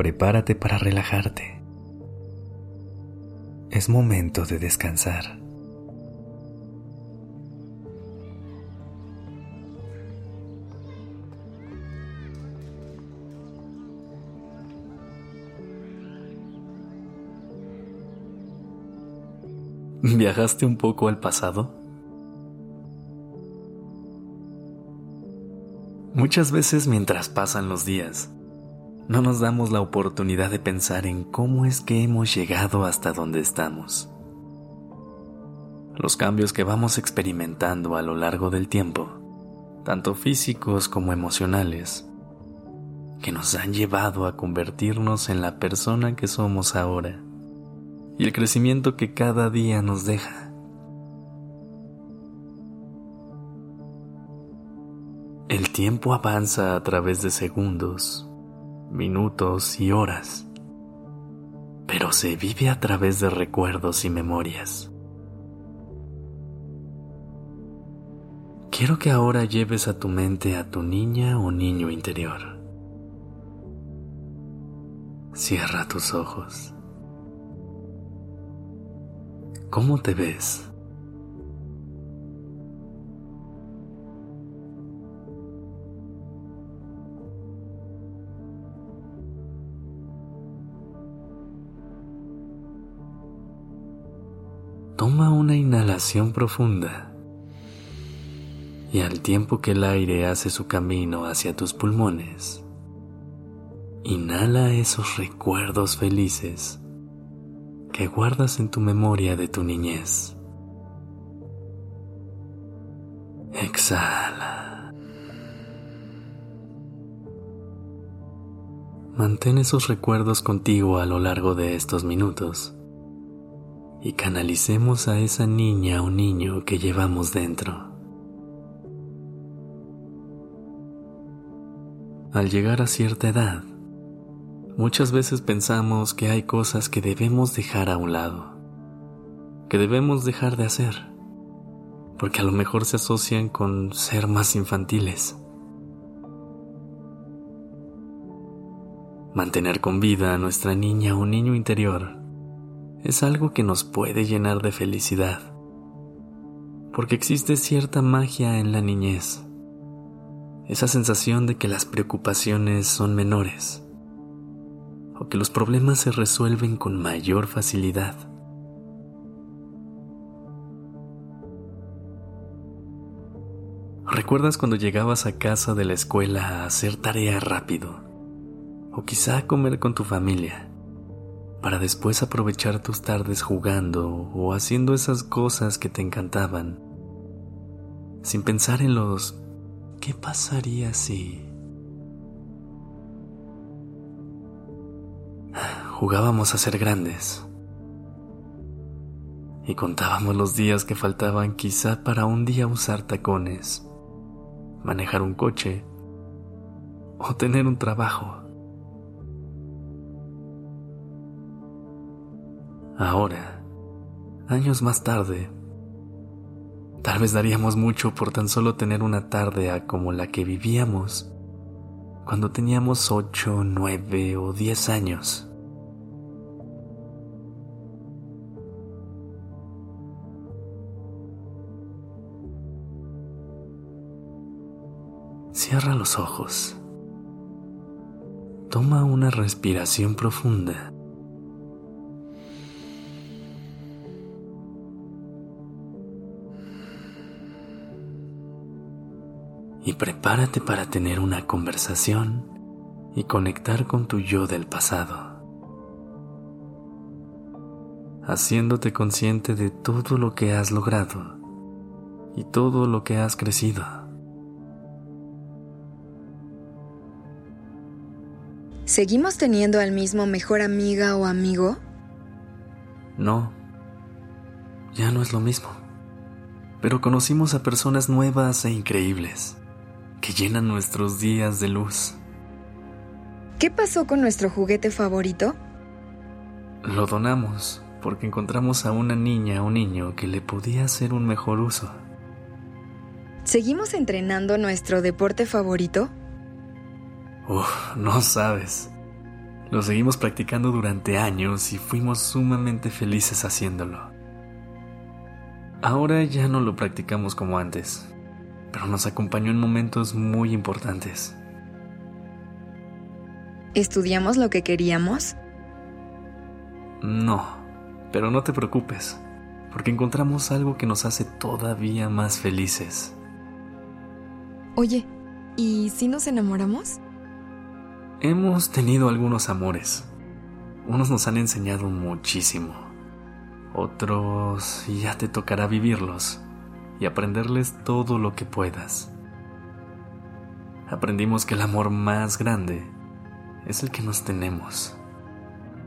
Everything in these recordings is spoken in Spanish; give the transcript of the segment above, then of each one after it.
Prepárate para relajarte. Es momento de descansar. ¿Viajaste un poco al pasado? Muchas veces mientras pasan los días, no nos damos la oportunidad de pensar en cómo es que hemos llegado hasta donde estamos. Los cambios que vamos experimentando a lo largo del tiempo, tanto físicos como emocionales, que nos han llevado a convertirnos en la persona que somos ahora y el crecimiento que cada día nos deja. El tiempo avanza a través de segundos, minutos y horas, pero se vive a través de recuerdos y memorias. Quiero que ahora lleves a tu mente a tu niña o niño interior. Cierra tus ojos. ¿Cómo te ves? Toma una inhalación profunda y al tiempo que el aire hace su camino hacia tus pulmones, inhala esos recuerdos felices que guardas en tu memoria de tu niñez. Exhala. Mantén esos recuerdos contigo a lo largo de estos minutos y canalicemos a esa niña o niño que llevamos dentro. Al llegar a cierta edad, muchas veces pensamos que hay cosas que debemos dejar a un lado, que debemos dejar de hacer, porque a lo mejor se asocian con ser más infantiles. Mantener con vida a nuestra niña o niño interior es algo que nos puede llenar de felicidad, porque existe cierta magia en la niñez, esa sensación de que las preocupaciones son menores, o que los problemas se resuelven con mayor facilidad. ¿Recuerdas cuando llegabas a casa de la escuela a hacer tarea rápido? O quizá a comer con tu familia para después aprovechar tus tardes jugando o haciendo esas cosas que te encantaban, sin pensar en los ¿qué pasaría si... Jugábamos a ser grandes y contábamos los días que faltaban quizá para un día usar tacones, manejar un coche o tener un trabajo. Ahora, años más tarde, tal vez daríamos mucho por tan solo tener una tarde como la que vivíamos cuando teníamos ocho, nueve o diez años. Cierra los ojos. Toma una respiración profunda. Prepárate para tener una conversación y conectar con tu yo del pasado, haciéndote consciente de todo lo que has logrado y todo lo que has crecido. ¿Seguimos teniendo al mismo mejor amiga o amigo? No, ya no es lo mismo. Pero conocimos a personas nuevas e increíbles que llenan nuestros días de luz. ¿Qué pasó con nuestro juguete favorito? Lo donamos porque encontramos a una niña o niño que le podía hacer un mejor uso. ¿Seguimos entrenando nuestro deporte favorito? Uf, no sabes. Lo seguimos practicando durante años y fuimos sumamente felices haciéndolo. Ahora ya no lo practicamos como antes, pero nos acompañó en momentos muy importantes. ¿Estudiamos lo que queríamos? No, pero no te preocupes, porque encontramos algo que nos hace todavía más felices. Oye, ¿y si nos enamoramos? Hemos tenido algunos amores. Unos nos han enseñado muchísimo. Otros ya te tocará vivirlos y aprenderles todo lo que puedas. Aprendimos que el amor más grande es el que nos tenemos.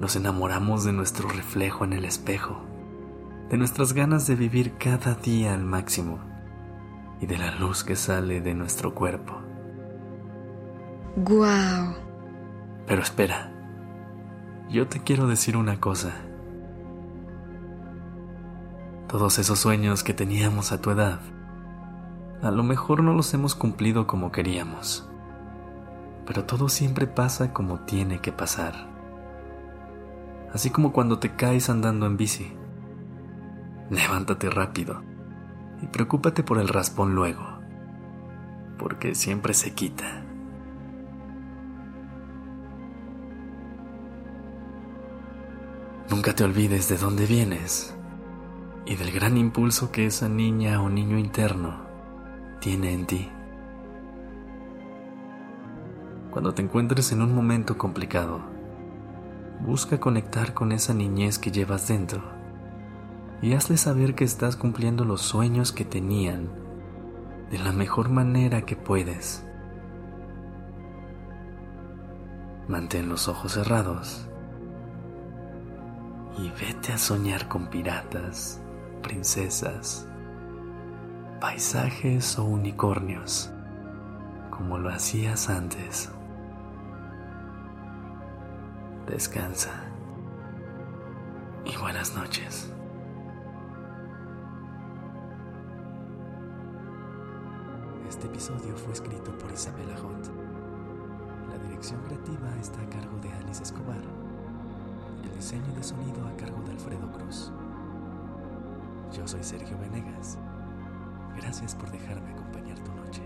Nos enamoramos de nuestro reflejo en el espejo, de nuestras ganas de vivir cada día al máximo y de la luz que sale de nuestro cuerpo. ¡Guau! Pero espera, yo te quiero decir una cosa. Todos esos sueños que teníamos a tu edad, a lo mejor no los hemos cumplido como queríamos, pero todo siempre pasa como tiene que pasar. Así como cuando te caes andando en bici. Levántate rápido y preocúpate por el raspón luego, porque siempre se quita. Nunca te olvides de dónde vienes y del gran impulso que esa niña o niño interno tiene en ti. Cuando te encuentres en un momento complicado, busca conectar con esa niñez que llevas dentro y hazle saber que estás cumpliendo los sueños que tenían de la mejor manera que puedes. Mantén los ojos cerrados y vete a soñar con piratas, princesas, paisajes o unicornios, como lo hacías antes. Descansa y buenas noches. Este episodio fue escrito por Isabela Hunt. La dirección creativa está a cargo de Alice Escobar. El diseño de sonido a cargo de Alfredo Cruz. Yo soy Sergio Venegas. Gracias por dejarme acompañar tu noche.